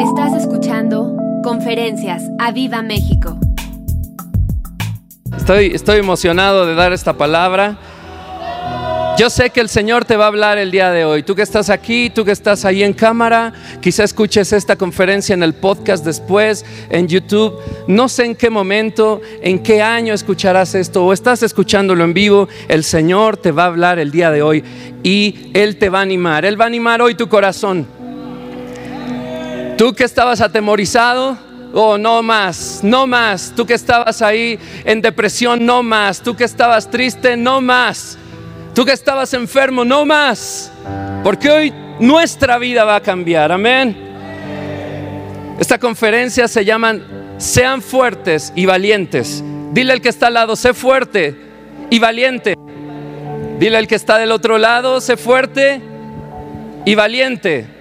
Estás escuchando Conferencias a Viva México. Estoy, estoy emocionado de dar esta palabra. Yo sé que el Señor te va a hablar el día de hoy. Tú que estás aquí, tú que estás ahí en cámara, quizá escuches esta conferencia en el podcast después, en YouTube. No sé en qué momento, en qué año escucharás esto o estás escuchándolo en vivo. El Señor te va a hablar el día de hoy y Él te va a animar. Él va a animar hoy tu corazón. Tú que estabas atemorizado, oh, no más, no más. Tú que estabas ahí en depresión, no más. Tú que estabas triste, no más. Tú que estabas enfermo, no más. Porque hoy nuestra vida va a cambiar. Amén. Esta conferencia se llaman Sean fuertes y valientes. Dile al que está al lado, sé fuerte y valiente. Dile al que está del otro lado, sé fuerte y valiente.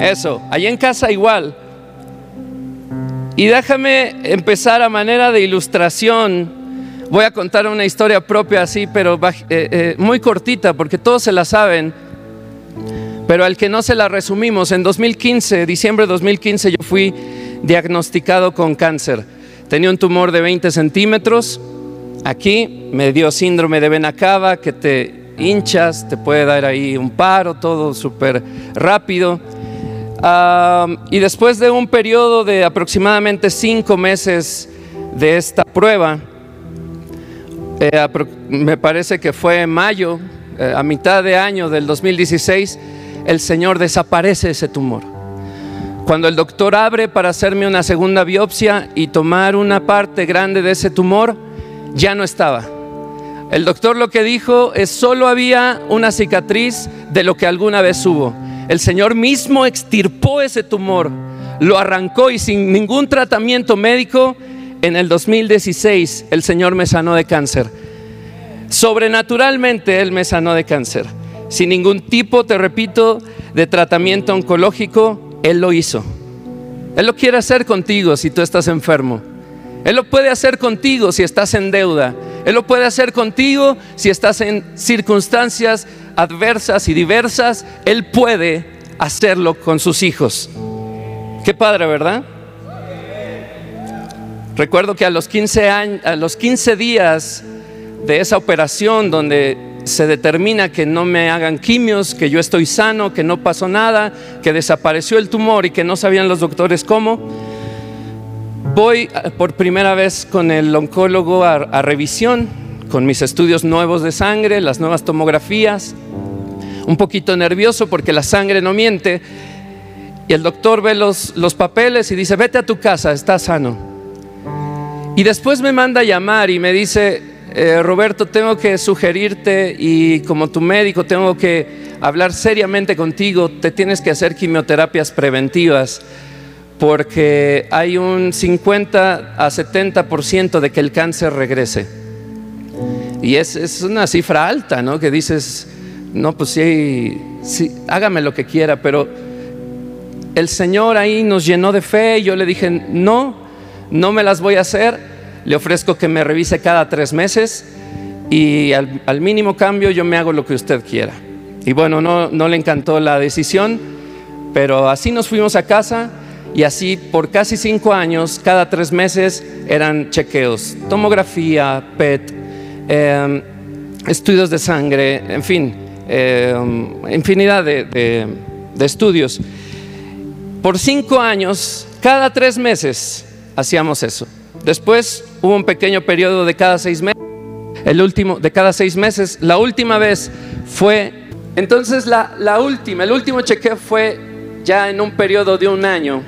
Eso, allí en casa igual. Y déjame empezar a manera de ilustración Voy a contar una historia propia así, pero eh, eh, muy cortita, porque todos se la saben. Pero al que no se la resumimos, en 2015, diciembre de 2015, yo fui diagnosticado con cáncer. Tenía un tumor de 20 centímetros. Aquí me dio síndrome de vena cava, que te hinchas, te puede dar ahí un paro, todo súper rápido. Y después de un periodo de aproximadamente cinco meses de esta prueba, eh, me parece que fue en mayo, eh, a mitad de año del 2016, el Señor desaparece ese tumor. Cuando el doctor abre para hacerme una segunda biopsia y tomar una parte grande de ese tumor, ya no estaba. El doctor lo que dijo es solo había una cicatriz de lo que alguna vez hubo. El Señor mismo extirpó ese tumor, lo arrancó y sin ningún tratamiento médico en el 2016 el Señor me sanó de cáncer. Sobrenaturalmente Él me sanó de cáncer. Sin ningún tipo, te repito, de tratamiento oncológico, Él lo hizo. Él lo quiere hacer contigo si tú estás enfermo. Él lo puede hacer contigo si estás en deuda. Él lo puede hacer contigo si estás en circunstancias adversas y diversas. Él puede hacerlo con sus hijos. Qué padre, ¿verdad? Recuerdo que a los 15, años, a los 15 días de esa operación donde se determina que no me hagan quimios, que yo estoy sano, que no pasó nada, que desapareció el tumor y que no sabían los doctores cómo, voy por primera vez con el oncólogo a revisión, con mis estudios nuevos de sangre, las nuevas tomografías, un poquito nervioso porque la sangre no miente, y el doctor ve los, los papeles y dice, vete a tu casa, estás sano. Y después me manda a llamar y me dice, eh, Roberto, tengo que sugerirte y como tu médico tengo que hablar seriamente contigo, te tienes que hacer quimioterapias preventivas porque hay un 50 a 70% de que el cáncer regrese. Y es, es, una cifra alta, ¿no? Que dices, no, pues sí, sí, hágame lo que quiera, pero el Señor ahí nos llenó de fe y yo le dije, no, no me las voy a hacer, le ofrezco que me revise cada tres meses y al, mínimo cambio yo me hago lo que usted quiera. Y bueno, no, no le encantó la decisión, pero así nos fuimos a casa y así por casi cinco años, cada tres meses eran chequeos, tomografía, PET, em, estudios de sangre, en fin, em, infinidad de, de estudios. Por cinco años, cada tres meses, hacíamos eso. Después hubo un pequeño periodo de cada seis meses, el último de cada seis meses. La última vez fue, entonces la, última, el último chequeo fue ya en un periodo de un año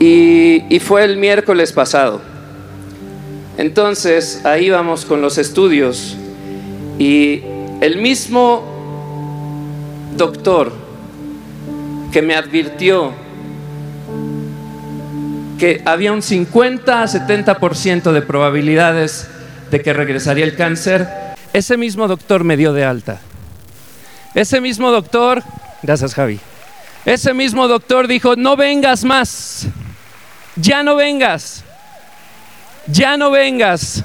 y, y fue el miércoles pasado. Entonces ahí vamos con los estudios. Y el mismo doctor que me advirtió que había un 50 a 70% de probabilidades de que regresaría el cáncer, ese mismo doctor me dio de alta. Ese mismo doctor, gracias Javi, ese mismo doctor dijo, no vengas más, ya no vengas, ya no vengas.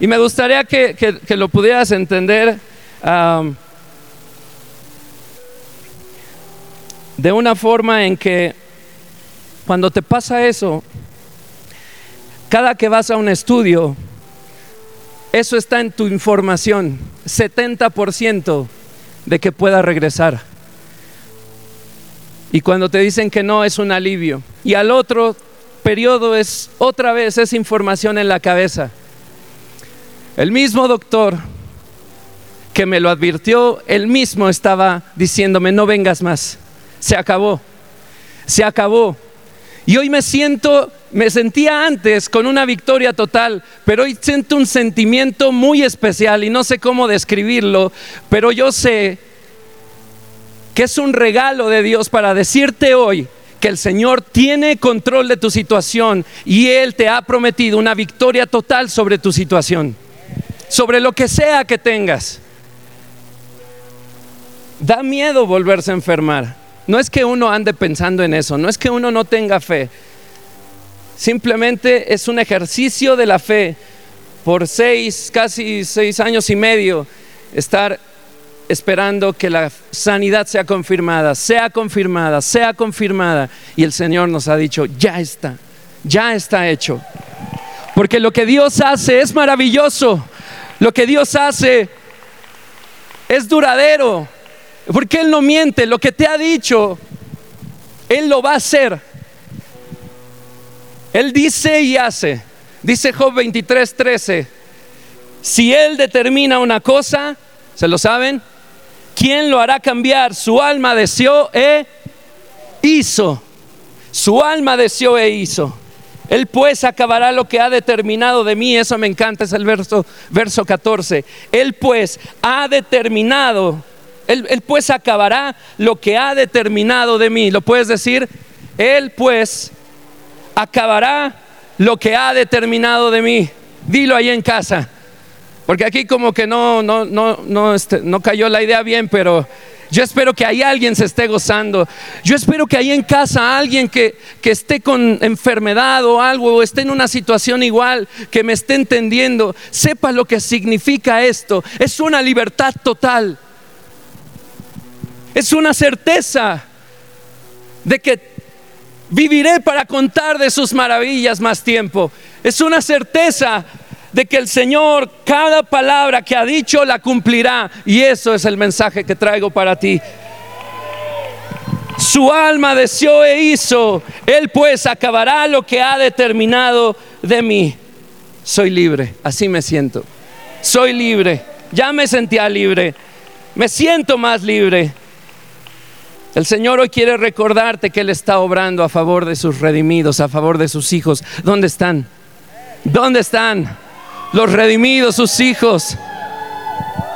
Y me gustaría que, lo pudieras entender. de una forma en que cuando te pasa eso, cada que vas a un estudio, eso está en tu información, 70% de que pueda regresar. Y cuando te dicen que no, es un alivio. Y al otro periodo es otra vez esa información en la cabeza. El mismo doctor que me lo advirtió, él mismo estaba diciéndome, no vengas más, se acabó, se acabó. Y hoy me siento, me sentía antes con una victoria total, pero hoy siento un sentimiento muy especial y no sé cómo describirlo, pero yo sé que es un regalo de Dios para decirte hoy que el Señor tiene control de tu situación y Él te ha prometido una victoria total sobre tu situación, sobre lo que sea que tengas. Da miedo volverse a enfermar. No es que uno ande pensando en eso, no es que uno no tenga fe. Simplemente es un ejercicio de la fe por seis, casi seis años y medio, estar esperando que la sanidad sea confirmada, sea confirmada, sea confirmada. Y el Señor nos ha dicho, ya está, ya está hecho. Porque lo que Dios hace es maravilloso, lo que Dios hace es duradero, porque Él no miente, lo que te ha dicho, Él lo va a hacer. Él dice y hace. Dice Job 23, 13. Si Él determina una cosa, ¿se lo saben? ¿Quién lo hará cambiar? Su alma deseó e hizo. Su alma deseó e hizo. Él pues acabará lo que ha determinado de mí. Eso me encanta, es el verso, verso 14. Él pues ha determinado él, pues acabará lo que ha determinado de mí. ¿Lo puedes decir? Él pues acabará lo que ha determinado de mí. Dilo ahí en casa. Porque aquí como que no, no, no, no, este, no cayó la idea bien, pero yo espero que ahí alguien se esté gozando. Yo espero que ahí en casa alguien que, que, esté con enfermedad o algo, o esté en una situación igual, que me esté entendiendo, sepa lo que significa esto. Es una libertad total. Es una certeza de que viviré para contar de sus maravillas más tiempo. Es una certeza de que el Señor cada palabra que ha dicho la cumplirá. Y eso es el mensaje que traigo para ti. Su alma deseó e hizo. Él pues acabará lo que ha determinado de mí. Soy libre, así me siento. Soy libre. Ya me sentía libre. Me siento más libre. El Señor hoy quiere recordarte que Él está obrando a favor de sus redimidos, a favor de sus hijos. ¿Dónde están? ¿Dónde están los redimidos, sus hijos?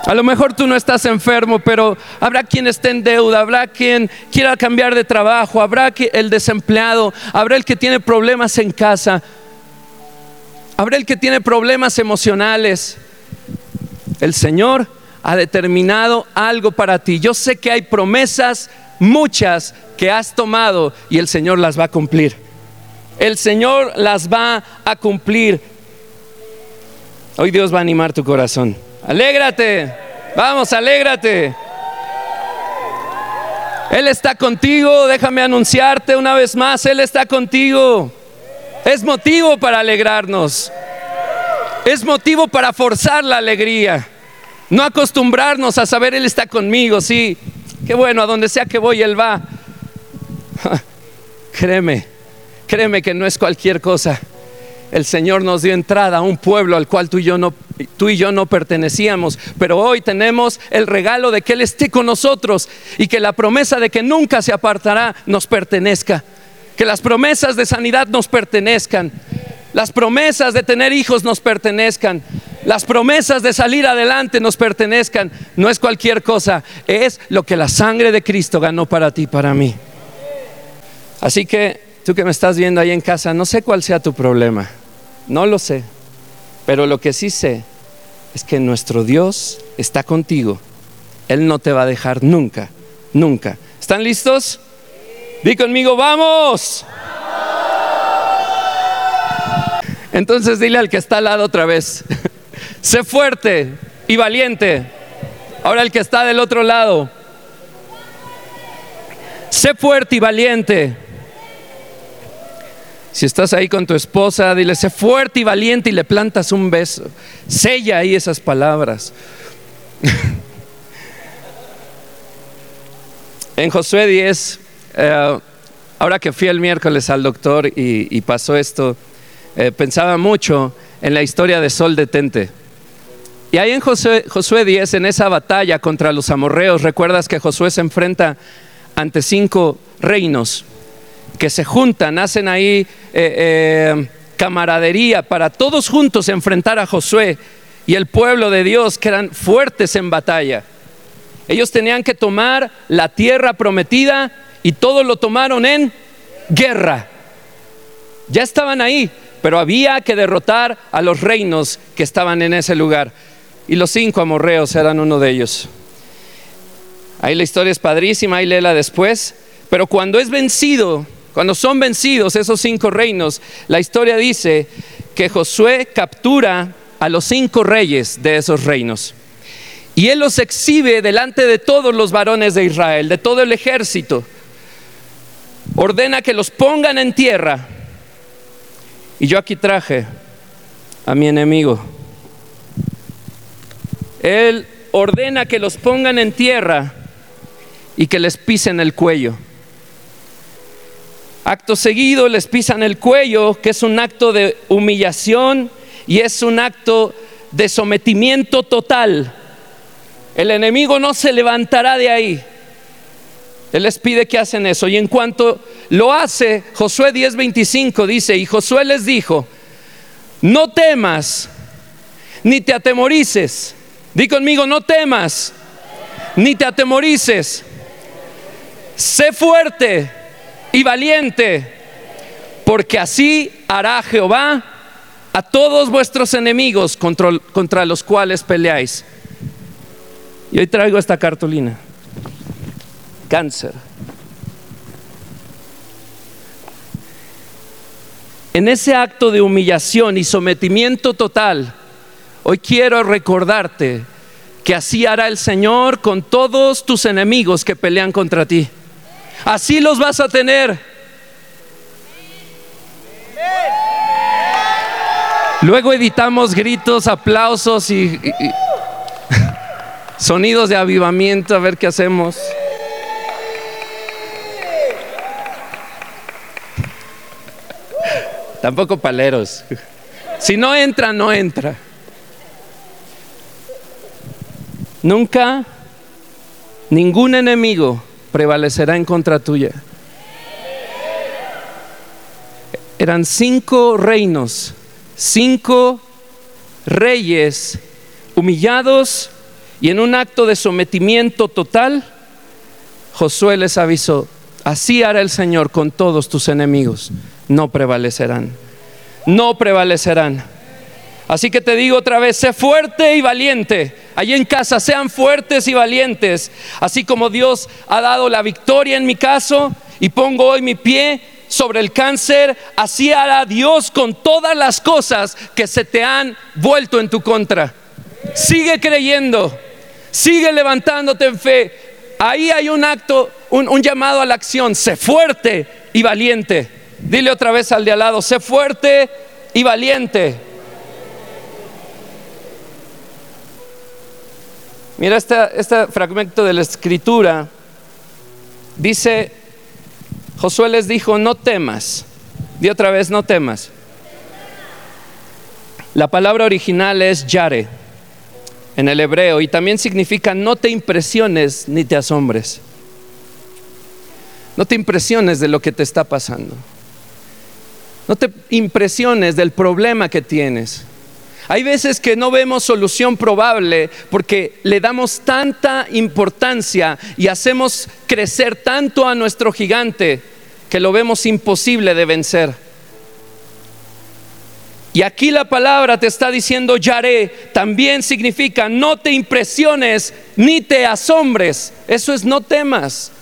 A lo mejor tú no estás enfermo, pero habrá quien esté en deuda, habrá quien quiera cambiar de trabajo, habrá el desempleado, habrá el que tiene problemas en casa, habrá el que tiene problemas emocionales. El Señor ha determinado algo para ti. Yo sé que hay promesas muchas que has tomado y el Señor las va a cumplir. El Señor las va a cumplir. Hoy Dios va a animar tu corazón. Alégrate. Vamos, alégrate. Él está contigo. Déjame anunciarte una vez más. Él está contigo. Es motivo para alegrarnos. Es motivo para forzar la alegría. No acostumbrarnos a saber Él está conmigo. Sí, Qué bueno, a donde sea que voy, Él va. créeme, créeme que no es cualquier cosa. El Señor nos dio entrada a un pueblo al cual tú y, yo no, tú y yo no pertenecíamos, pero hoy tenemos el regalo de que Él esté con nosotros y que la promesa de que nunca se apartará nos pertenezca, que las promesas de sanidad nos pertenezcan, las promesas de tener hijos nos pertenezcan, las promesas de salir adelante nos pertenezcan. No es cualquier cosa, es lo que la sangre de Cristo ganó para ti, para mí. Así que tú que me estás viendo ahí en casa, no sé cuál sea tu problema, no lo sé, pero lo que sí sé es que nuestro Dios está contigo. Él no te va a dejar nunca, nunca. ¿Están listos? Di conmigo, vamos. Entonces dile al que está al lado otra vez. Sé fuerte y valiente. Ahora el que está del otro lado. Sé fuerte y valiente. Si estás ahí con tu esposa, dile, sé fuerte y valiente y le plantas un beso. Sella ahí esas palabras. en Josué 10, eh, ahora que fui el miércoles al doctor y, pasó esto, eh, pensaba mucho en la historia de Sol Detente. Y ahí en Josué, Josué 10, en esa batalla contra los amorreos, recuerdas que Josué se enfrenta ante cinco reinos que se juntan, hacen ahí eh, eh, camaradería para todos juntos enfrentar a Josué y el pueblo de Dios que eran fuertes en batalla. Ellos tenían que tomar la tierra prometida y todos lo tomaron en guerra. Ya estaban ahí, pero había que derrotar a los reinos que estaban en ese lugar. Y los cinco amorreos eran uno de ellos. Ahí la historia es padrísima, ahí léela después. Pero cuando es vencido, cuando son vencidos esos cinco reinos, la historia dice que Josué captura a los cinco reyes de esos reinos. Y él los exhibe delante de todos los varones de Israel, de todo el ejército. Ordena que los pongan en tierra. Y yo aquí traje a mi enemigo. Él ordena que los pongan en tierra y que les pisen el cuello. Acto seguido les pisan el cuello, que es un acto de humillación y es un acto de sometimiento total. El enemigo no se levantará de ahí. Él les pide que hacen eso. Y en cuanto lo hace, Josué 10:25 dice, y Josué les dijo, no temas, ni te atemorices. Di conmigo, no temas, ni te atemorices. Sé fuerte y valiente, porque así hará Jehová a todos vuestros enemigos contra, los cuales peleáis. Y hoy traigo esta cartulina. Cáncer. En ese acto de humillación y sometimiento total, hoy quiero recordarte que así hará el Señor con todos tus enemigos que pelean contra ti. Así los vas a tener. Luego editamos gritos, aplausos y, sonidos de avivamiento, a ver qué hacemos. Tampoco paleros. Si no entra, no entra. Nunca ningún enemigo prevalecerá en contra tuya. Eran cinco reinos, cinco reyes humillados y en un acto de sometimiento total, Josué les avisó, así hará el Señor con todos tus enemigos, no prevalecerán, no prevalecerán. Así que te digo otra vez, sé fuerte y valiente. Allí en casa sean fuertes y valientes. Así como Dios ha dado la victoria en mi caso y pongo hoy mi pie sobre el cáncer, así hará Dios con todas las cosas que se te han vuelto en tu contra. Sigue creyendo, sigue levantándote en fe. Ahí hay un acto, un, un llamado a la acción. Sé fuerte y valiente. Dile otra vez al de al lado, sé fuerte y valiente. Mira este, fragmento de la escritura. Dice, Josué les dijo, no temas. Di otra vez, no temas. La palabra original es yare en el hebreo y también significa no te impresiones ni te asombres. No te impresiones de lo que te está pasando. No te impresiones del problema que tienes. Hay veces que no vemos solución probable porque le damos tanta importancia y hacemos crecer tanto a nuestro gigante que lo vemos imposible de vencer. Y aquí la palabra te está diciendo Yaré, también significa no te impresiones ni te asombres. Eso es no temas.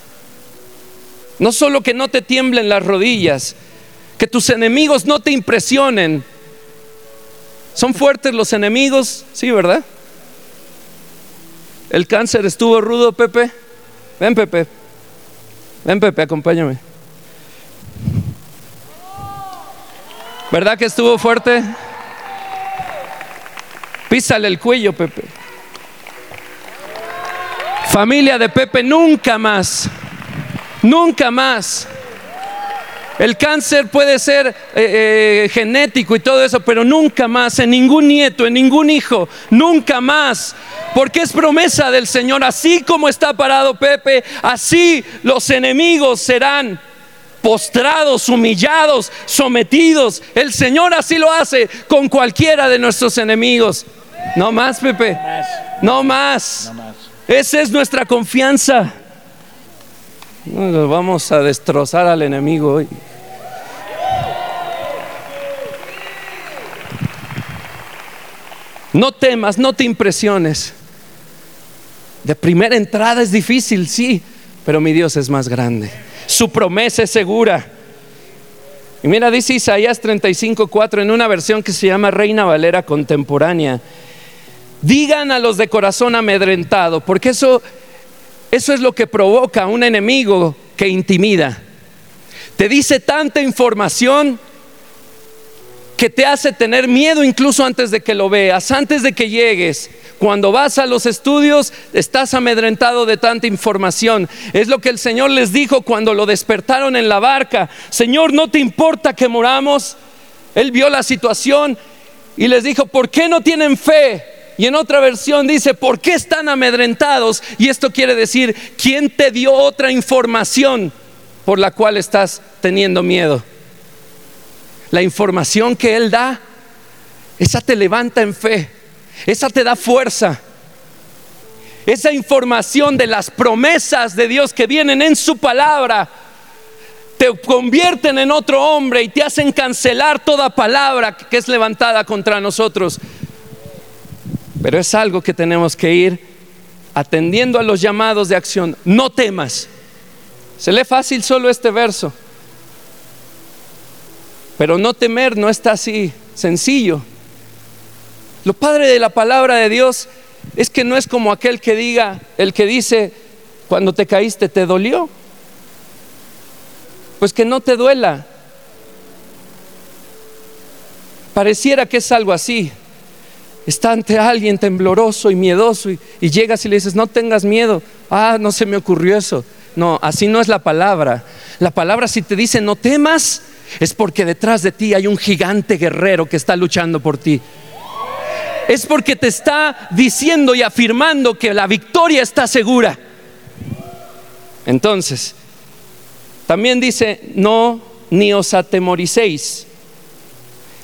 No solo que no te tiemblen las rodillas, que tus enemigos no te impresionen, ¿Son fuertes los enemigos? Sí, ¿verdad? El cáncer estuvo rudo, Pepe. Ven, Pepe. Ven Pepe, acompáñame. ¿Verdad que estuvo fuerte? Písale el cuello, Pepe. Familia de Pepe, nunca más, nunca más. El cáncer puede ser eh, eh, genético y todo eso, pero nunca más, en ningún nieto, en ningún hijo, nunca más. Porque es promesa del Señor, así como está parado Pepe, así los enemigos serán postrados, humillados, sometidos. El Señor así lo hace con cualquiera de nuestros enemigos. No más, Pepe. No más. Esa es nuestra confianza. No, vamos a destrozar al enemigo hoy. No temas, no te impresiones. De primera entrada es difícil, sí, pero mi Dios es más grande. Su promesa es segura. Y mira, dice Isaías 35:4 en una versión que se llama Reina Valera contemporánea. Digan a los de corazón amedrentado, porque eso, eso es lo que provoca un enemigo que intimida. Te dice tanta información que te hace tener miedo incluso antes de que lo veas, antes de que llegues. Cuando vas a los estudios, estás amedrentado de tanta información. Es lo que el Señor les dijo cuando lo despertaron en la barca. Señor, ¿no te importa que moramos? Él vio la situación y les dijo, ¿por qué no tienen fe? Y en otra versión dice, ¿por qué están amedrentados? Y esto quiere decir, ¿quién te dio otra información por la cual estás teniendo miedo? La información que Él da, esa te levanta en fe, esa te da fuerza. Esa información de las promesas de Dios que vienen en su palabra te convierten en otro hombre y te hacen cancelar toda palabra que es levantada contra nosotros. Pero es algo que tenemos que ir atendiendo a los llamados de acción. No temas. Se lee fácil solo este verso. Pero no temer no está así sencillo. Lo padre de la palabra de Dios es que no es como aquel que diga, el que dice, cuando te caíste te dolió. Pues que no te duela. Pareciera que es algo así está ante alguien tembloroso y miedoso y, llegas y le dices, no tengas miedo, ah, no se me ocurrió eso. No, así no es la palabra. La palabra si te dice no temas, es porque detrás de ti hay un gigante guerrero que está luchando por ti. Es porque te está diciendo y afirmando que la victoria está segura. Entonces, también dice, no ni os atemoricéis.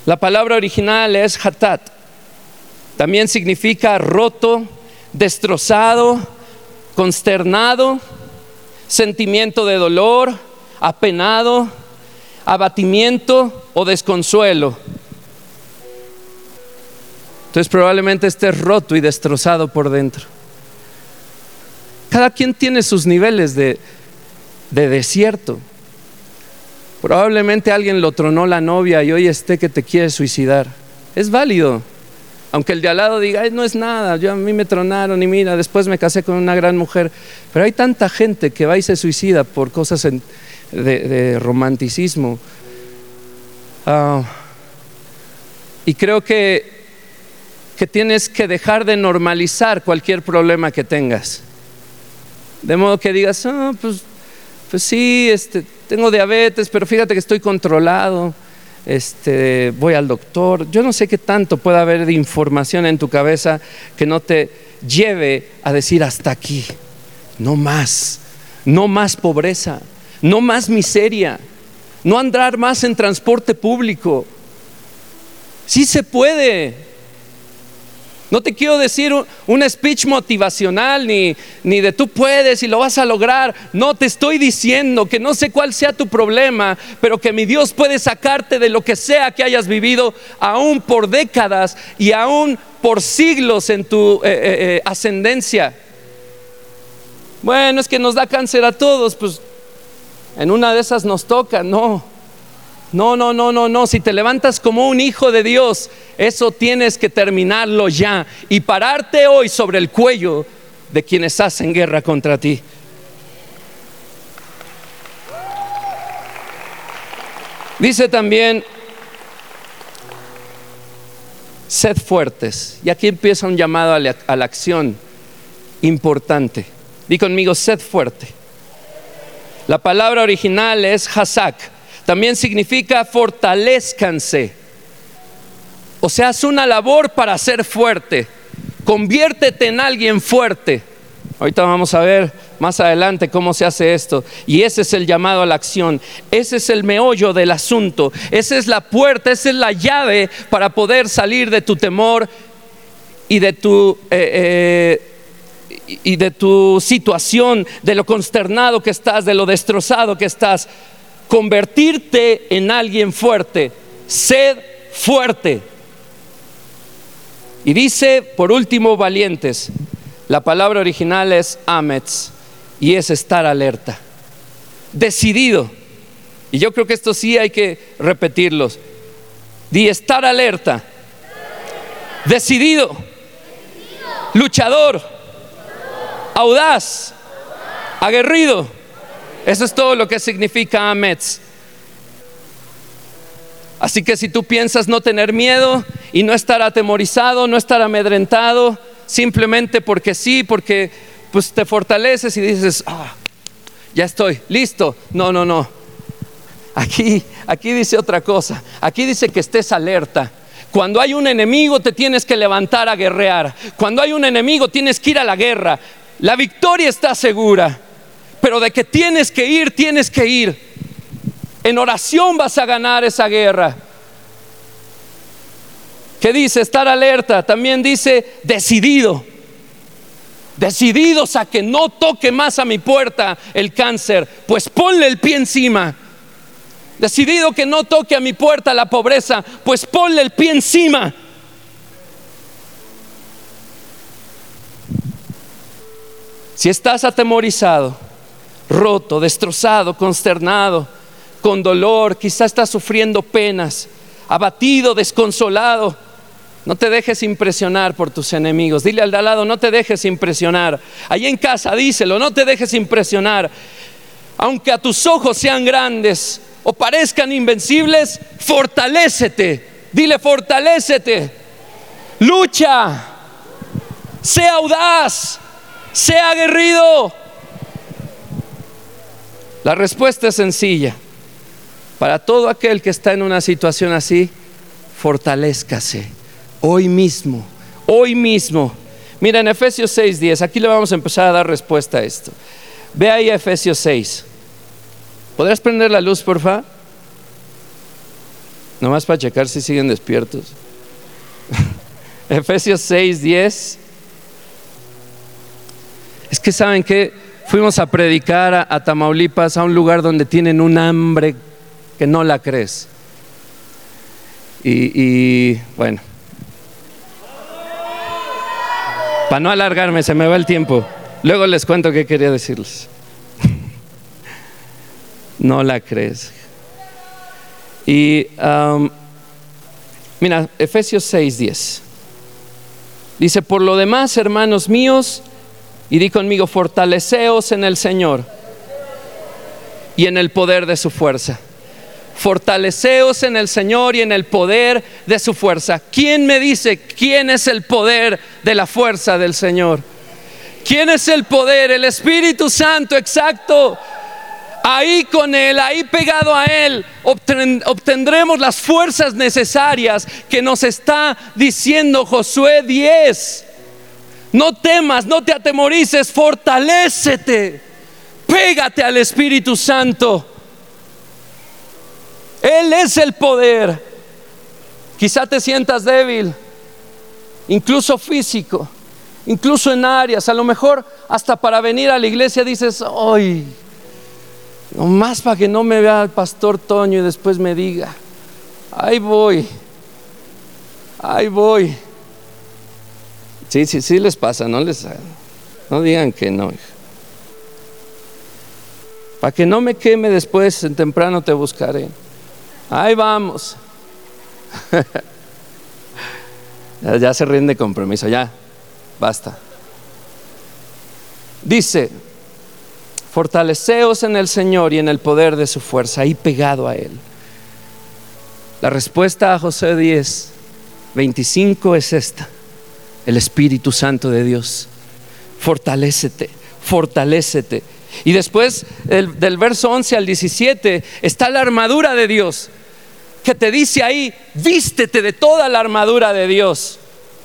La palabra original es hatat también significa roto, destrozado, consternado, sentimiento de dolor, apenado, abatimiento o desconsuelo. Entonces probablemente estés roto y destrozado por dentro. Cada quien tiene sus niveles de, de desierto. Probablemente alguien lo tronó la novia y hoy esté que te quiere suicidar. Es válido. Aunque el de al lado diga, no es nada, yo a mí me tronaron y mira, después me casé con una gran mujer. Pero hay tanta gente que va y se suicida por cosas de, romanticismo. Ah, y creo que, que tienes que dejar de normalizar cualquier problema que tengas. De modo que digas, ah, pues, pues sí, este, tengo diabetes, pero fíjate que estoy controlado este, voy al doctor. Yo no sé qué tanto puede haber de información en tu cabeza que no te lleve a decir hasta aquí, no más, no más pobreza, no más miseria, no andar más en transporte público. Sí se puede, no te quiero decir un, speech motivacional ni, ni de tú puedes y lo vas a lograr. No te estoy diciendo que no sé cuál sea tu problema, pero que mi Dios puede sacarte de lo que sea que hayas vivido, aún por décadas y aún por siglos en tu eh, eh, eh, ascendencia. Bueno, es que nos da cáncer a todos, pues en una de esas nos toca, no. No, no, no, no, no. Si te levantas como un hijo de Dios, eso tienes que terminarlo ya y pararte hoy sobre el cuello de quienes hacen guerra contra ti. Dice también, sed fuertes. Y aquí empieza un llamado a la, acción importante. Di conmigo, sed fuerte. La palabra original es hazak. También significa fortalezcanse. O sea, es una labor para ser fuerte. Conviértete en alguien fuerte. Ahorita vamos a ver más adelante cómo se hace esto. Y ese es el llamado a la acción. Ese es el meollo del asunto. Esa es la puerta, esa es la llave para poder salir de tu temor y de tu... Eh, eh, y de tu situación, de lo consternado que estás, de lo destrozado que estás, convertirte en alguien fuerte. Sed fuerte. Y dice, por último, valientes. La palabra original es amets y es estar alerta. Decidido. Y yo creo que esto sí hay que repetirlos. Di estar alerta. Decidido. Luchador. Audaz. Aguerrido. Eso es todo lo que significa amets. Así que si tú piensas no tener miedo y no estar atemorizado, no estar amedrentado, simplemente porque sí, porque pues te fortaleces y dices, ah, ya estoy, listo. No, no, no. Aquí, aquí dice otra cosa. Aquí dice que estés alerta. Cuando hay un enemigo te tienes que levantar a guerrear. Cuando hay un enemigo tienes que ir a la guerra. La victoria está segura. Pero de que tienes que ir, tienes que ir. En oración vas a ganar esa guerra. ¿Qué dice? Estar alerta. También dice decidido. Decididos a que no toque más a mi puerta el cáncer, pues ponle el pie encima. Decidido que no toque a mi puerta la pobreza, pues ponle el pie encima. Si estás atemorizado, roto, destrozado, consternado, con dolor, quizás estás sufriendo penas, abatido, desconsolado, no te dejes impresionar por tus enemigos. Dile al de al lado, no te dejes impresionar. Allí en casa, díselo, no te dejes impresionar. Aunque a tus ojos sean grandes o parezcan invencibles, fortalécete. Dile, fortalécete. Lucha. Sea audaz. Sea aguerrido. La respuesta es sencilla. Para todo aquel que está en una situación así, fortalezcase hoy mismo, hoy mismo. Mira en Efesios 6:10, aquí le vamos a empezar a dar respuesta a esto. Ve ahí Efesios 6. ¿Podrás prender la luz, por favor? Nomás para checar si siguen despiertos. Efesios 6:10. Es que saben que fuimos a predicar a, Tamaulipas, a un lugar donde tienen un hambre que no la crees. Y, bueno, Para no alargarme, se me va el tiempo. Luego les cuento qué quería decirles. no la crees. Y mira, Efesios 6, 10. Dice, por lo demás, hermanos míos, y di conmigo, fortaleceos en el Señor y en el poder de su fuerza fortaleceos en el Señor y en el poder de su fuerza. ¿Quién me dice quién es el poder de la fuerza del Señor? ¿Quién es el poder? El Espíritu Santo, exacto. Ahí con Él, ahí pegado a Él, obtendremos las fuerzas necesarias que nos está diciendo Josué 10. No temas, no te atemorices, fortalécete, pégate al Espíritu Santo. Él es el poder. Quizá te sientas débil, incluso físico, incluso en áreas, a lo mejor hasta para venir a la iglesia dices, hoy, nomás para que no me vea el pastor Toño y después me diga, ahí voy, ahí voy. Sí, sí, sí les pasa, no les, no digan que no. Para que no me queme después, en temprano te buscaré. Ahí vamos. ya, se rinde compromiso, ya, basta. Dice, fortaleceos en el Señor y en el poder de su fuerza, ahí pegado a Él. La respuesta a José 10, 25 es esta. El Espíritu Santo de Dios. Fortalécete, fortalécete. Y después del, verso 11 al 17 está la armadura de Dios, que te dice ahí, vístete de toda la armadura de Dios.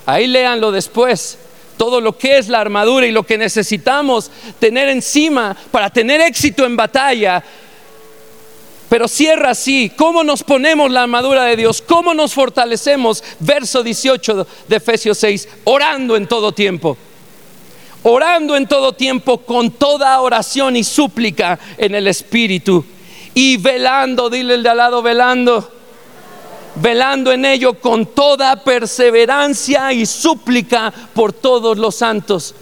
Ahí léanlo después todo lo que es la armadura y lo que necesitamos tener encima para tener éxito en batalla. Pero cierra así, ¿cómo nos ponemos la armadura de Dios? ¿Cómo nos fortalecemos? Verso 18 de Efesios 6, orando en todo tiempo. Orando en todo tiempo con toda oración y súplica en el Espíritu. Y velando, dile el de al lado, velando velando en ello con toda perseverancia y súplica por todos los santos.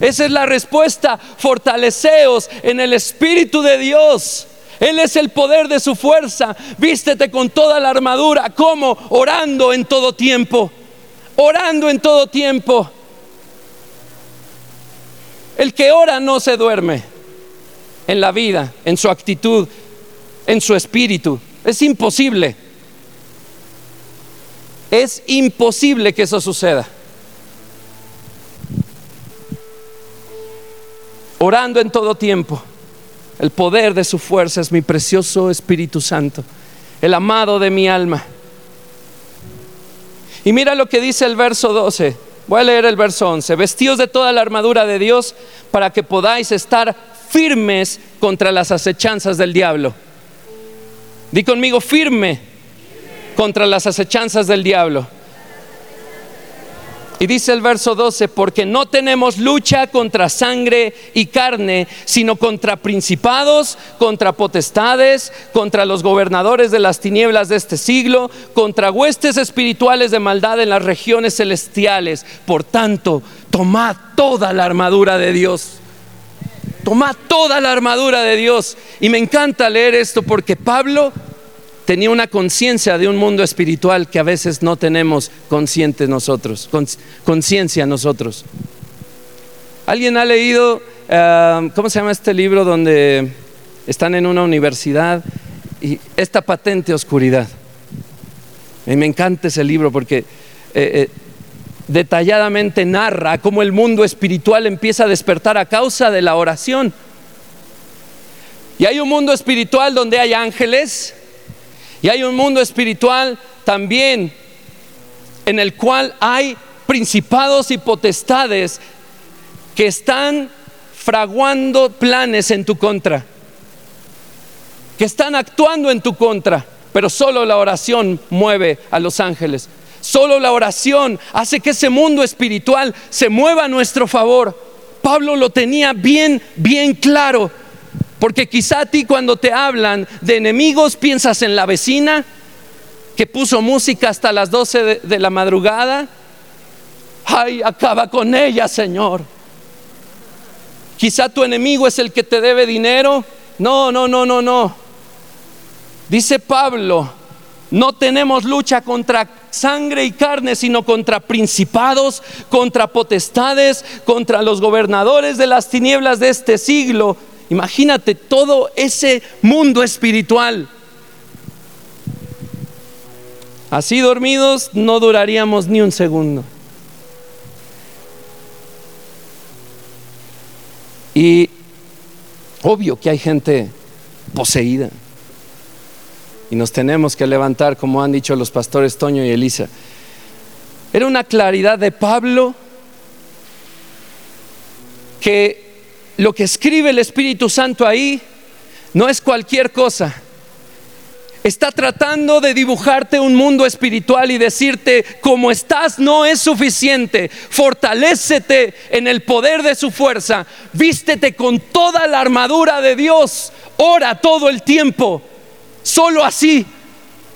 Esa es la respuesta. Fortaleceos en el Espíritu de Dios. Él es el poder de su fuerza. Vístete con toda la armadura. como Orando en todo tiempo. Orando en todo tiempo. El que ora no se duerme en la vida, en su actitud, en su espíritu. Es imposible. Es imposible que eso suceda. Orando en todo tiempo. El poder de su fuerza es mi precioso Espíritu Santo, el amado de mi alma. Y mira lo que dice el verso 12. Voy a leer el verso 11. Vestidos de toda la armadura de Dios para que podáis estar firmes contra las acechanzas del diablo. Di conmigo firme contra las acechanzas del diablo. Y dice el verso 12, porque no tenemos lucha contra sangre y carne, sino contra principados, contra potestades, contra los gobernadores de las tinieblas de este siglo, contra huestes espirituales de maldad en las regiones celestiales. Por tanto, tomad toda la armadura de Dios. Tomad toda la armadura de Dios. Y me encanta leer esto porque Pablo tenía una conciencia de un mundo espiritual que a veces no tenemos consciente nosotros, conciencia nosotros. ¿Alguien ha leído, eh, cómo se llama este libro donde están en una universidad y esta patente oscuridad? Me encanta ese libro porque eh, eh, detalladamente narra cómo el mundo espiritual empieza a despertar a causa de la oración. Y hay un mundo espiritual donde hay ángeles, y hay un mundo espiritual también en el cual hay principados y potestades que están fraguando planes en tu contra, que están actuando en tu contra, pero solo la oración mueve a los ángeles. Solo la oración hace que ese mundo espiritual se mueva a nuestro favor. Pablo lo tenía bien, bien claro. Porque quizá a ti cuando te hablan de enemigos piensas en la vecina que puso música hasta las 12 de, la madrugada. Ay, acaba con ella, Señor. Quizá tu enemigo es el que te debe dinero. No, no, no, no, no. Dice Pablo, no tenemos lucha contra sangre y carne, sino contra principados, contra potestades, contra los gobernadores de las tinieblas de este siglo Imagínate todo ese mundo espiritual. Así dormidos no duraríamos ni un segundo. Y obvio que hay gente poseída. Y nos tenemos que levantar, como han dicho los pastores Toño y Elisa. Era una claridad de Pablo que lo que escribe el Espíritu Santo ahí no es cualquier cosa. Está tratando de dibujarte un mundo espiritual y decirte, como estás no es suficiente. Fortalécete en el poder de su fuerza. Vístete con toda la armadura de Dios. Ora todo el tiempo. Solo así.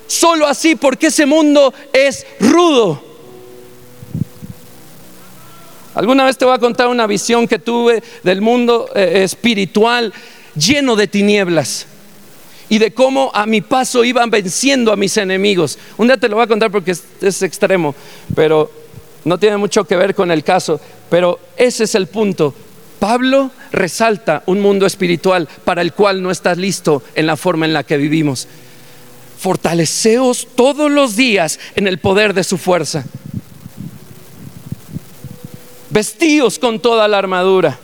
Solo así porque ese mundo es rudo. Alguna vez te voy a contar una visión que tuve del mundo eh, espiritual lleno de tinieblas y de cómo a mi paso iban venciendo a mis enemigos. Un día te lo voy a contar porque es, extremo, pero no tiene mucho que ver con el caso. Pero ese es el punto. Pablo resalta un mundo espiritual para el cual no estás listo en la forma en la que vivimos. fortaleceos todos los días en el poder de su fuerza. Vestíos con toda la armadura,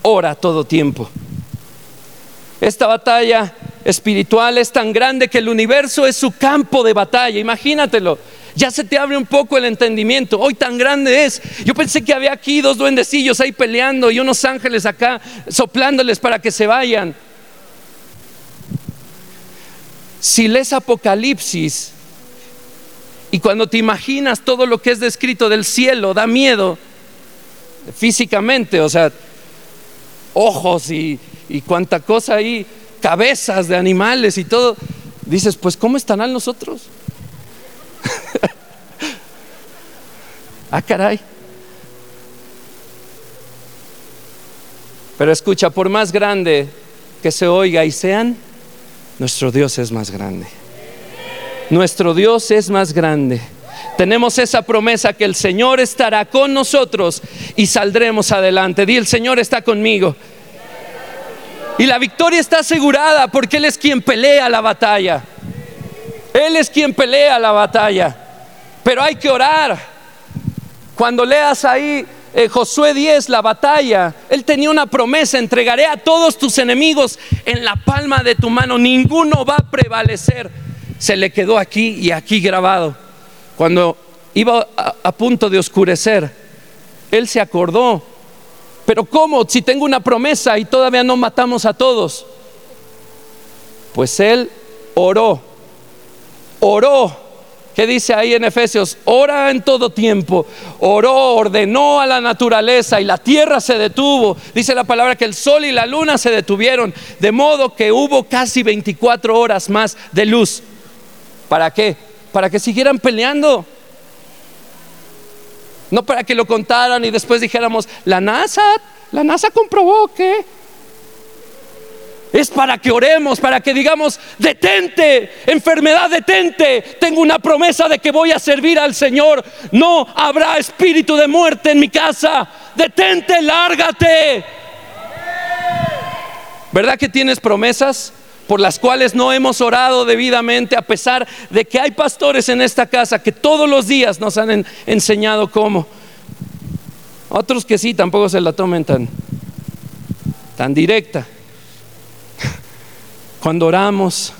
ora todo tiempo. Esta batalla espiritual es tan grande que el universo es su campo de batalla, imagínatelo. Ya se te abre un poco el entendimiento. Hoy tan grande es. Yo pensé que había aquí dos duendecillos ahí peleando y unos ángeles acá soplándoles para que se vayan. Si lees Apocalipsis y cuando te imaginas todo lo que es descrito del cielo, da miedo físicamente, o sea, ojos y, cuánta cosa ahí, cabezas de animales y todo. Dices, pues ¿cómo estarán nosotros? ah, caray. Pero escucha, por más grande que se oiga y sean, nuestro Dios es más grande. Nuestro Dios es más grande. Tenemos esa promesa que el Señor estará con nosotros y saldremos adelante. Di, el Señor está conmigo. Y la victoria está asegurada porque Él es quien pelea la batalla. Él es quien pelea la batalla. Pero hay que orar. Cuando leas ahí eh, Josué 10, la batalla, él tenía una promesa, entregaré a todos tus enemigos en la palma de tu mano, ninguno va a prevalecer. Se le quedó aquí y aquí grabado. Cuando iba a punto de oscurecer, él se acordó, pero ¿cómo? Si tengo una promesa y todavía no matamos a todos. Pues él oró, oró ¿Qué dice ahí en Efesios? Ora en todo tiempo. Oró, ordenó a la naturaleza y la tierra se detuvo. Dice la palabra que el sol y la luna se detuvieron. De modo que hubo casi 24 horas más de luz. ¿Para qué? Para que siguieran peleando. No para que lo contaran y después dijéramos, la NASA, la NASA comprobó que es para que oremos, para que digamos, detente, enfermedad, detente. Tengo una promesa de que voy a servir al Señor. No habrá espíritu de muerte en mi casa. Detente, lárgate. ¿Verdad que tienes promesas por las cuales no hemos orado debidamente a pesar de que hay pastores en esta casa que todos los días nos han enseñado cómo? Otros que sí, tampoco se la tomen tan, tan directa. Cuando oramos,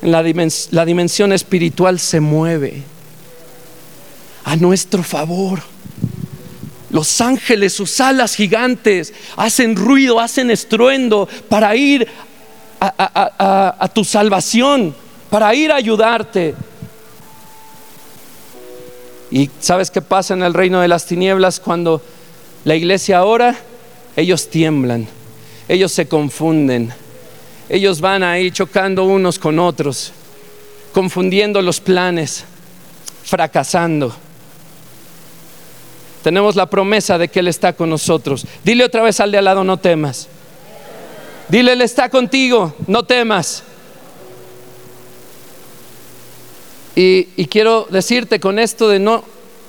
la, la dimensión espiritual se mueve a nuestro favor. Los ángeles, sus alas gigantes, hacen ruido, hacen estruendo para ir a, tu salvación, para ir a ayudarte. ¿Y sabes qué pasa en el reino de las tinieblas cuando la iglesia ora? Ellos tiemblan, ellos se confunden ellos van ahí chocando unos con otros, confundiendo los planes, fracasando. Tenemos la promesa de que Él está con nosotros. Dile otra vez al de al lado, no temas. Dile, Él está contigo, no temas. Y, quiero decirte con esto de no,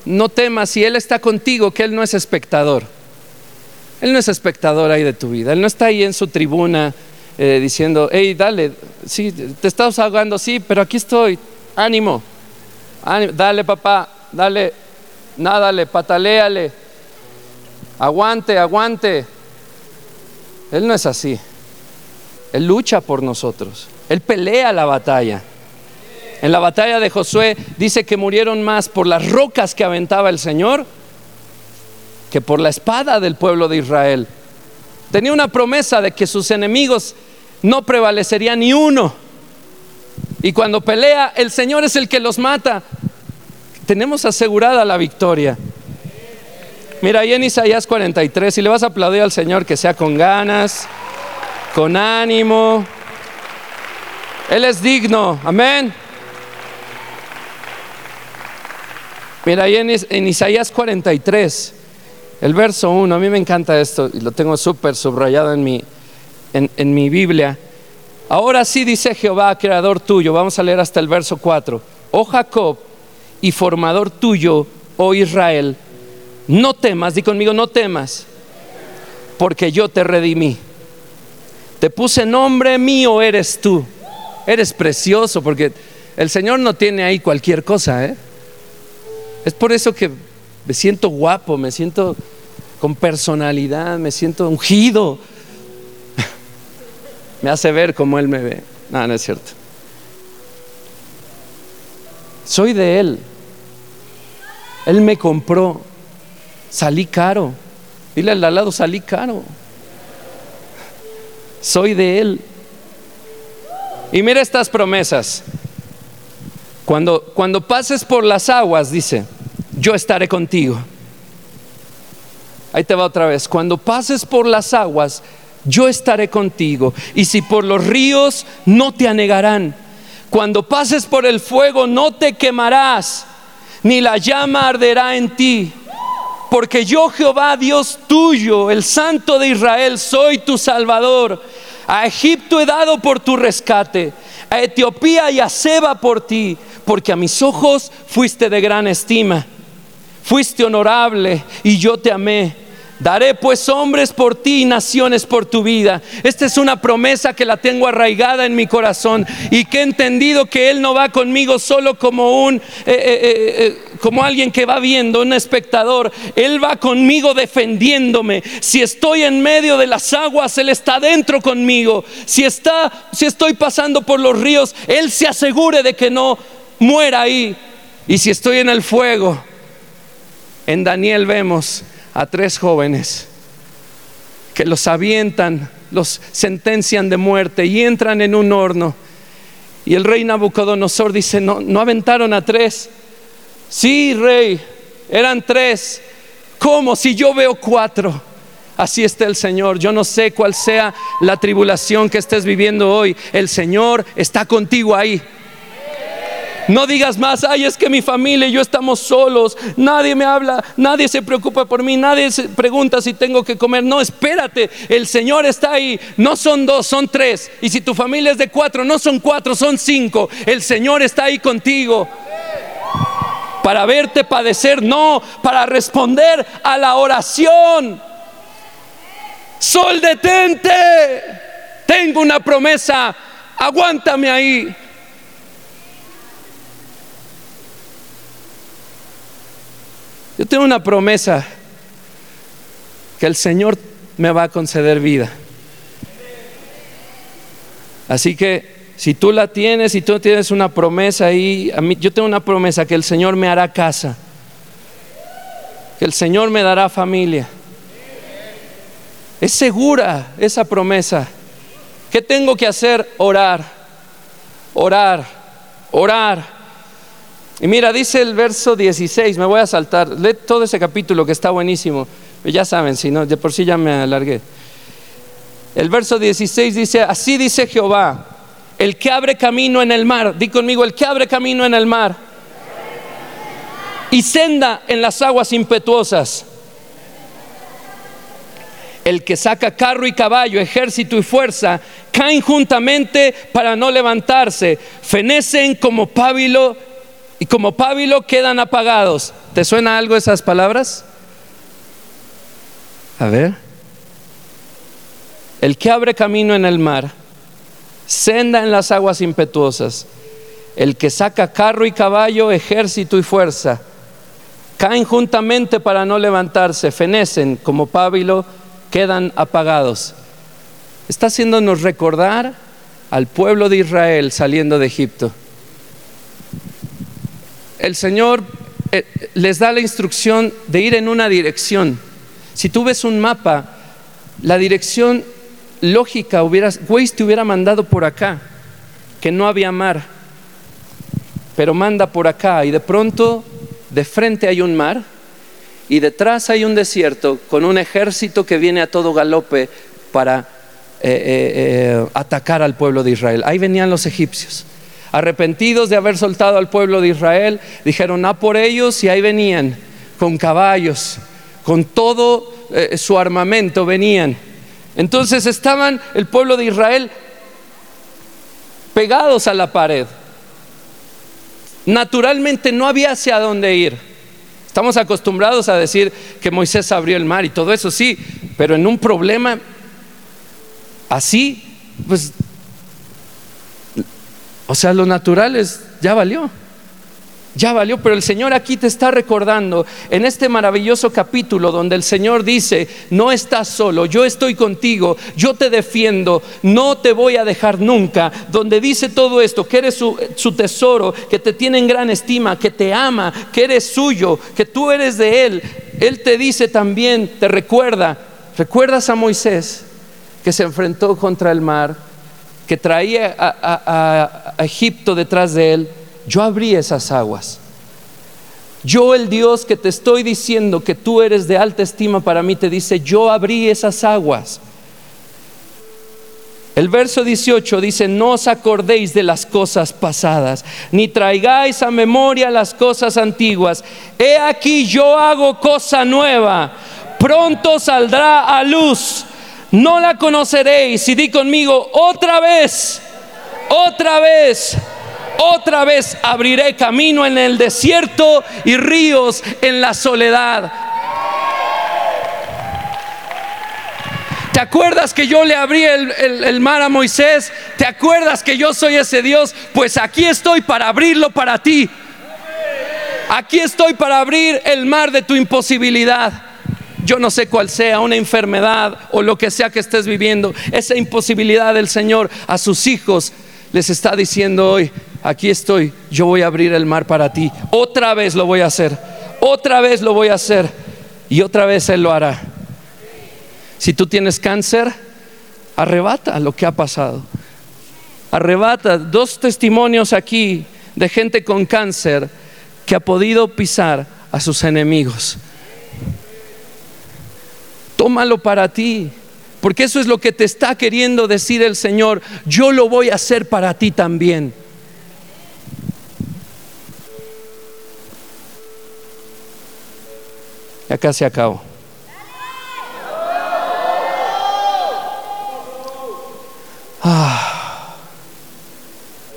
no temas, si Él está contigo, que Él no es espectador. Él no es espectador ahí de tu vida. Él no está ahí en su tribuna eh, diciendo, hey, dale, sí, te estás ahogando, sí, pero aquí estoy, ánimo, dale papá, dale, nádale, pataléale, aguante, aguante. Él no es así. Él lucha por nosotros. Él pelea la batalla. En la batalla de Josué dice que murieron más por las rocas que aventaba el Señor que por la espada del pueblo de Israel. Tenía una promesa de que sus enemigos no prevalecería ni uno. Y cuando pelea, el Señor es el que los mata. Tenemos asegurada la victoria. Mira, ahí en Isaías 43, si le vas a aplaudir al Señor, que sea con ganas, con ánimo. Él es digno, amén. Mira, ahí en, en Isaías 43, el verso 1, a mí me encanta esto y lo tengo súper subrayado en mi, en, mi Biblia. Ahora sí dice Jehová, creador tuyo, vamos a leer hasta el verso 4. Oh Jacob y formador tuyo, oh Israel, no temas, di conmigo, no temas, porque yo te redimí. Te puse nombre mío, eres tú. Eres precioso porque el Señor no tiene ahí cualquier cosa, ¿eh? Es por eso que me siento guapo, me siento con personalidad, me siento ungido. me hace ver como Él me ve. No, no es cierto. Soy de Él. Él me compró. Salí caro. Dile al lado, salí caro. Soy de Él. Y mira estas promesas. Cuando, cuando pases por las aguas, dice, yo estaré contigo. Ahí te va otra vez. Cuando pases por las aguas, yo estaré contigo. Y si por los ríos, no te anegarán. Cuando pases por el fuego, no te quemarás, ni la llama arderá en ti. Porque yo, Jehová, Dios tuyo, el Santo de Israel, soy tu Salvador. A Egipto he dado por tu rescate, a Etiopía y a Seba por ti, porque a mis ojos fuiste de gran estima. Fuiste honorable y yo te amé. Daré pues hombres por ti y naciones por tu vida. Esta es una promesa que la tengo arraigada en mi corazón y que he entendido que Él no va conmigo solo como un, eh, eh, eh, como alguien que va viendo, un espectador. Él va conmigo defendiéndome. Si estoy en medio de las aguas, Él está dentro conmigo. Si está, si estoy pasando por los ríos, Él se asegure de que no muera ahí. Y si estoy en el fuego, en Daniel vemos a tres jóvenes que los avientan, los sentencian de muerte y entran en un horno. Y el rey Nabucodonosor dice, no, no aventaron a tres. Sí, rey, eran tres. ¿Cómo? Si yo veo cuatro. Así está el Señor. Yo no sé cuál sea la tribulación que estés viviendo hoy. El Señor está contigo ahí. No digas más, ay, es que mi familia y yo estamos solos, nadie me habla, nadie se preocupa por mí, nadie se pregunta si tengo que comer. No, espérate, el Señor está ahí. No son dos, son tres. Y si tu familia es de cuatro, no son cuatro, son cinco. El Señor está ahí contigo. Para verte padecer, no, para responder a la oración. Sol, detente. Tengo una promesa. Aguántame ahí. Tengo una promesa que el Señor me va a conceder vida. Así que si tú la tienes, si tú tienes una promesa ahí, yo tengo una promesa que el Señor me hará casa, que el Señor me dará familia. Es segura esa promesa. ¿Qué tengo que hacer? Orar, orar, orar y mira, dice el verso 16, me voy a saltar, lee todo ese capítulo que está buenísimo. Ya saben, si no, de por sí ya me alargué. El verso 16 dice, así dice Jehová, el que abre camino en el mar, di conmigo, el que abre camino en el mar y senda en las aguas impetuosas. El que saca carro y caballo, ejército y fuerza, caen juntamente para no levantarse, fenecen como pábilo y como pábilo quedan apagados. ¿Te suena algo esas palabras? A ver. El que abre camino en el mar, senda en las aguas impetuosas, el que saca carro y caballo, ejército y fuerza, caen juntamente para no levantarse, fenecen como pábilo, quedan apagados. Está haciéndonos recordar al pueblo de Israel saliendo de Egipto el Señor eh, les da la instrucción de ir en una dirección. Si tú ves un mapa, la dirección lógica hubiera, te hubiera mandado por acá, que no había mar, pero manda por acá y de pronto de frente hay un mar y detrás hay un desierto con un ejército que viene a todo galope para eh, eh, atacar al pueblo de Israel. Ahí venían los egipcios arrepentidos de haber soltado al pueblo de Israel, dijeron, a por ellos y ahí venían, con caballos, con todo eh, su armamento venían. Entonces estaban el pueblo de Israel pegados a la pared. Naturalmente no había hacia dónde ir. Estamos acostumbrados a decir que Moisés abrió el mar y todo eso, sí, pero en un problema así, pues O sea, lo natural es, ya valió. Ya valió, pero el Señor aquí te está recordando en este maravilloso capítulo donde el Señor dice, no estás solo, yo estoy contigo, yo te defiendo, no te voy a dejar nunca, donde dice todo esto, que eres su, su tesoro, que te tiene en gran estima, que te ama, que eres suyo, que tú eres de Él. Él te dice también, te recuerda, recuerdas a Moisés que se enfrentó contra el mar, que traía a, Egipto detrás de él yo abrí esas aguas. Yo el Dios que te estoy diciendo que tú eres de alta estima para mí, te dice, yo abrí esas aguas. El verso 18 dice, no os acordéis de las cosas pasadas, ni traigáis a memoria las cosas antiguas. He aquí yo hago cosa nueva, pronto saldrá a luz, no la conoceréis. Y di conmigo, otra vez, otra vez otra vez abriré camino en el desierto y ríos en la soledad. ¿Te acuerdas que yo le abrí el, mar a Moisés? ¿Te acuerdas que yo soy ese Dios? Pues aquí estoy para abrirlo para ti. Aquí estoy para abrir el mar de tu imposibilidad. Yo no sé cuál sea, una enfermedad o lo que sea que estés viviendo. Esa imposibilidad del Señor a sus hijos les está diciendo hoy, aquí estoy, yo voy a abrir el mar para ti. Otra vez lo voy a hacer, otra vez lo voy a hacer y otra vez Él lo hará. Si tú tienes cáncer, arrebata lo que ha pasado. Arrebata dos testimonios aquí de gente con cáncer que ha podido pisar a sus enemigos. Tómalo para ti. Porque eso es lo que te está queriendo decir el Señor. Yo lo voy a hacer para ti también. Ya casi acabo. Ah,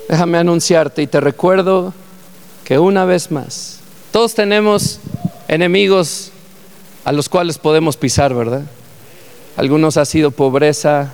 déjame anunciarte y te recuerdo que una vez más, todos tenemos enemigos a los cuales podemos pisar, ¿verdad? Algunos ha sido pobreza,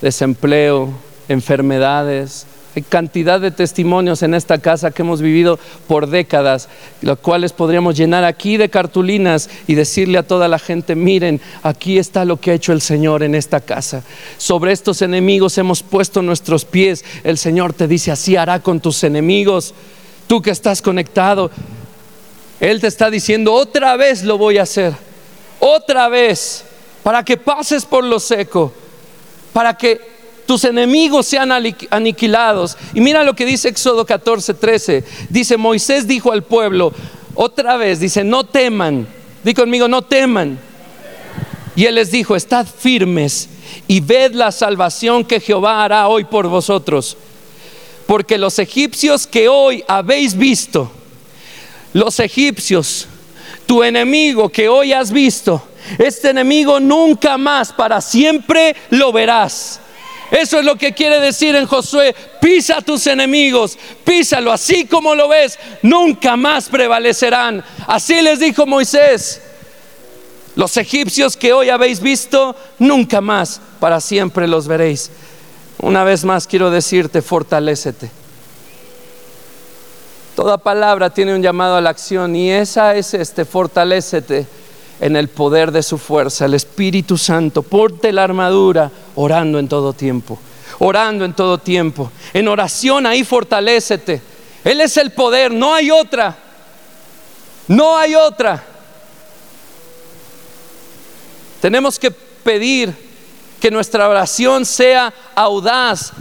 desempleo, enfermedades. Hay cantidad de testimonios en esta casa que hemos vivido por décadas, los cuales podríamos llenar aquí de cartulinas y decirle a toda la gente, miren, aquí está lo que ha hecho el Señor en esta casa. Sobre estos enemigos hemos puesto nuestros pies. El Señor te dice, así hará con tus enemigos. Tú que estás conectado, Él te está diciendo, otra vez lo voy a hacer. Otra vez para que pases por lo seco, para que tus enemigos sean aniquilados. Y mira lo que dice Éxodo 14, 13. Dice, Moisés dijo al pueblo, otra vez, dice, no teman. Di conmigo, no teman. Y él les dijo, estad firmes y ved la salvación que Jehová hará hoy por vosotros. Porque los egipcios que hoy habéis visto, los egipcios, tu enemigo que hoy has visto, este enemigo nunca más, para siempre lo verás. Eso es lo que quiere decir en Josué, pisa tus enemigos, písalo así como lo ves, nunca más prevalecerán. Así les dijo Moisés, los egipcios que hoy habéis visto, nunca más, para siempre los veréis. Una vez más quiero decirte, fortalécete. Toda palabra tiene un llamado a la acción y esa es este, fortalécete en el poder de su fuerza, el Espíritu Santo. Porte la armadura orando en todo tiempo, orando en todo tiempo. En oración ahí fortalécete. Él es el poder, no hay otra. No hay otra. Tenemos que pedir que nuestra oración sea audaz.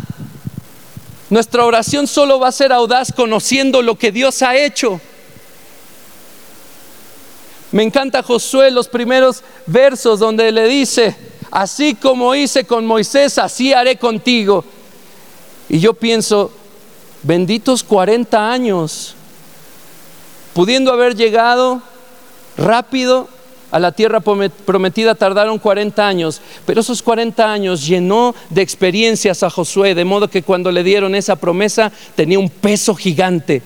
Nuestra oración solo va a ser audaz conociendo lo que Dios ha hecho. Me encanta Josué los primeros versos donde le dice, así como hice con Moisés, así haré contigo. Y yo pienso, benditos 40 años, pudiendo haber llegado rápido a la tierra prometida tardaron 40 años, pero esos 40 años llenó de experiencias a Josué, de modo que cuando le dieron esa promesa tenía un peso gigante,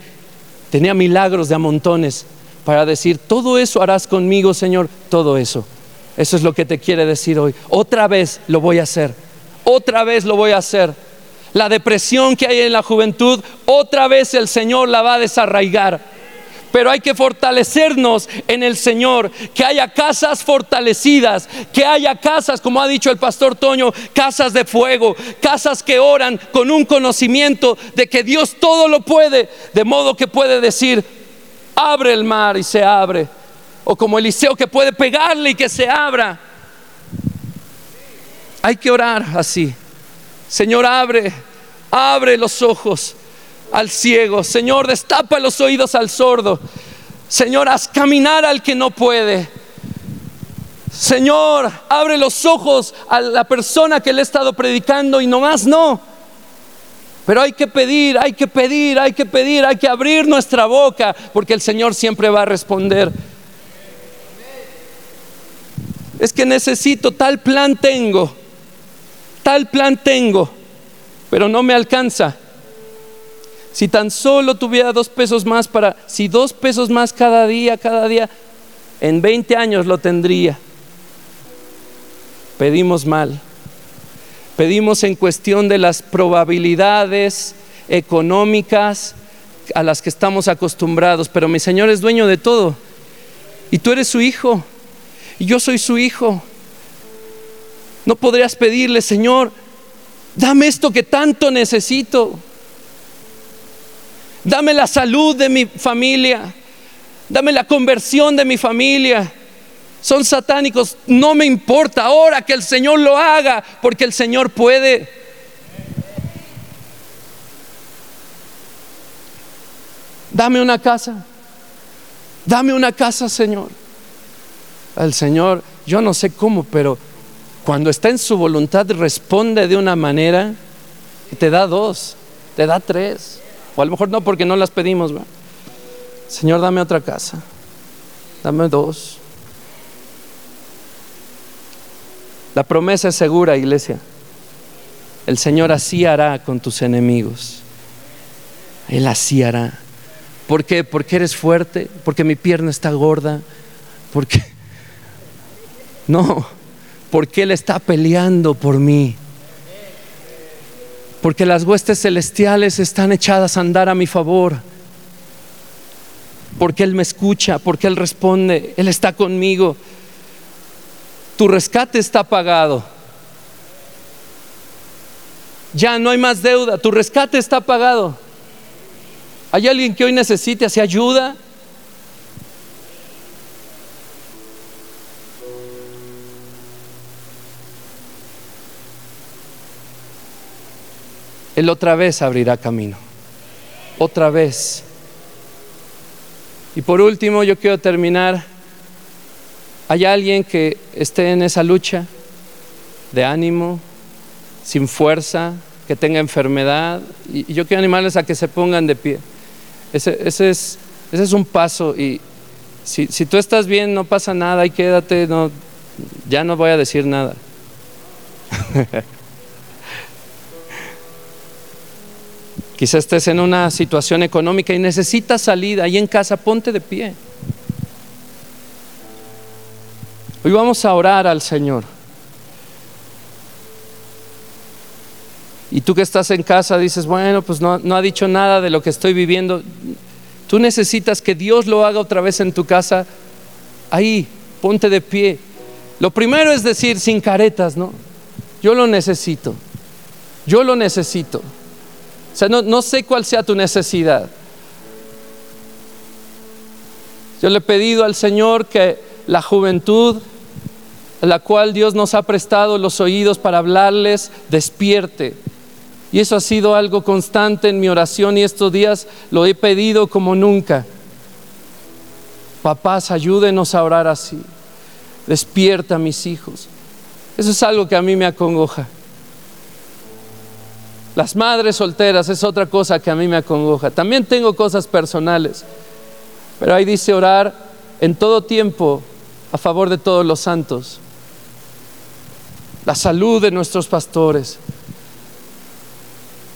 tenía milagros de a montones para decir, todo eso harás conmigo, Señor, todo eso. Eso es lo que te quiere decir hoy. Otra vez lo voy a hacer. Otra vez lo voy a hacer. La depresión que hay en la juventud, otra vez el Señor la va a desarraigar pero hay que fortalecernos en el Señor, que haya casas fortalecidas, que haya casas, como ha dicho el pastor Toño, casas de fuego, casas que oran con un conocimiento de que Dios todo lo puede, de modo que puede decir, abre el mar y se abre, o como Eliseo que puede pegarle y que se abra. Hay que orar así. Señor, abre, abre los ojos al ciego. Señor, destapa los oídos al sordo. Señor, haz caminar al que no puede. Señor, abre los ojos a la persona que le he estado predicando y nomás no. Pero hay que pedir, hay que pedir, hay que pedir, hay que abrir nuestra boca, porque el Señor siempre va a responder. Es que necesito, tal plan tengo, tal plan tengo, pero no me alcanza. Si tan solo tuviera dos pesos más para, si dos pesos más cada día, cada día, en 20 años lo tendría. Pedimos mal. Pedimos en cuestión de las probabilidades económicas a las que estamos acostumbrados, pero mi Señor es dueño de todo. Y tú eres su hijo, y yo soy su hijo. No podrías pedirle, Señor, dame esto que tanto necesito. Dame la salud de mi familia. Dame la conversión de mi familia. Son satánicos. No me importa ahora que el Señor lo haga porque el Señor puede. Dame una casa. Dame una casa, Señor. Al Señor, yo no sé cómo, pero cuando está en su voluntad responde de una manera, te da dos, te da tres. O a lo mejor no porque no las pedimos. Señor, dame otra casa. Dame dos. La promesa es segura, iglesia. El Señor así hará con tus enemigos. Él así hará. ¿Por qué? Porque eres fuerte, porque mi pierna está gorda, porque... No, porque Él está peleando por mí porque las huestes celestiales están echadas a andar a mi favor, porque Él me escucha, porque Él responde, Él está conmigo. Tu rescate está pagado. Ya no hay más deuda, tu rescate está pagado. ¿Hay alguien que hoy necesite así ayuda? Él otra vez abrirá camino. Otra vez. Y por último, yo quiero terminar. ¿Hay alguien que esté en esa lucha de ánimo, sin fuerza, que tenga enfermedad? Y, yo quiero animarles a que se pongan de pie. Ese, es, un paso. Y si, si, tú estás bien, no pasa nada y quédate. No, ya no voy a decir nada. Quizás estés en una situación económica y necesitas salida. Ahí en casa, ponte de pie. Hoy vamos a orar al Señor. Y tú que estás en casa dices, bueno, pues no, no ha dicho nada de lo que estoy viviendo. Tú necesitas que Dios lo haga otra vez en tu casa. Ahí, ponte de pie. Lo primero es decir sin caretas, ¿no? Yo lo necesito. Yo lo necesito. O sea, no, sé cuál sea tu necesidad. Yo le he pedido al Señor que la juventud, a la cual Dios nos ha prestado los oídos para hablarles, despierte. Y eso ha sido algo constante en mi oración y estos días lo he pedido como nunca. Papás, ayúdenos a orar así. Despierta a mis hijos. Eso es algo que a mí me acongoja. Las madres solteras es otra cosa que a mí me acongoja. También tengo cosas personales, pero ahí dice orar en todo tiempo a favor de todos los santos. La salud de nuestros pastores,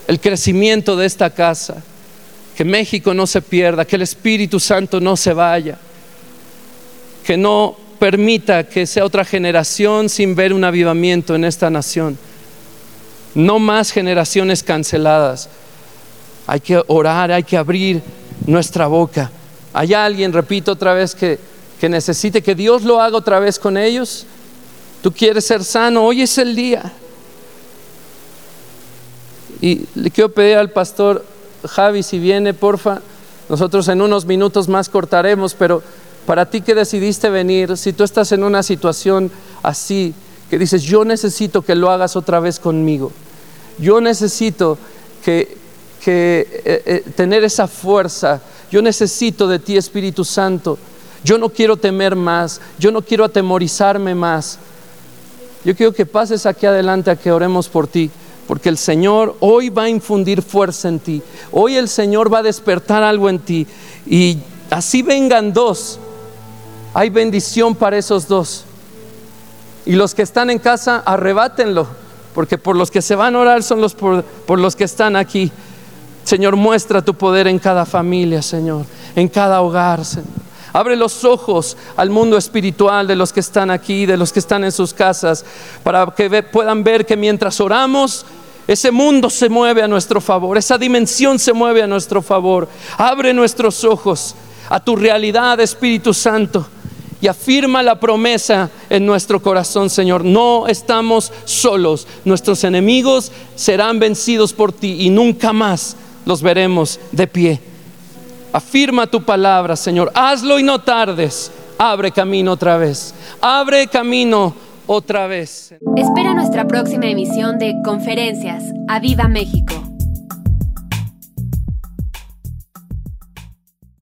el crecimiento de esta casa, que México no se pierda, que el Espíritu Santo no se vaya, que no permita que sea otra generación sin ver un avivamiento en esta nación. No más generaciones canceladas. Hay que orar, hay que abrir nuestra boca. ¿Hay alguien, repito otra vez, que, que necesite que Dios lo haga otra vez con ellos? Tú quieres ser sano, hoy es el día. Y le quiero pedir al pastor Javi, si viene, porfa, nosotros en unos minutos más cortaremos, pero para ti que decidiste venir, si tú estás en una situación así, que dices, yo necesito que lo hagas otra vez conmigo, yo necesito que, que eh, eh, tener esa fuerza, yo necesito de ti, Espíritu Santo, yo no quiero temer más, yo no quiero atemorizarme más. Yo quiero que pases aquí adelante a que oremos por ti. Porque el Señor hoy va a infundir fuerza en ti. Hoy el Señor va a despertar algo en ti. Y así vengan dos. Hay bendición para esos dos. Y los que están en casa, arrebátenlo. Porque por los que se van a orar son los por, los que están aquí. Señor, muestra tu poder en cada familia, Señor. En cada hogar, Señor. Abre los ojos al mundo espiritual de los que están aquí, de los que están en sus casas, para que puedan ver que mientras oramos, ese mundo se mueve a nuestro favor, esa dimensión se mueve a nuestro favor. Abre nuestros ojos a tu realidad, Espíritu Santo, y afirma la promesa en nuestro corazón, Señor. No estamos solos, nuestros enemigos serán vencidos por ti y nunca más los veremos de pie. Afirma tu palabra, Señor. Hazlo y no tardes. Abre camino otra vez. Abre camino otra vez. Espera nuestra próxima emisión de Conferencias. ¡A Viva México!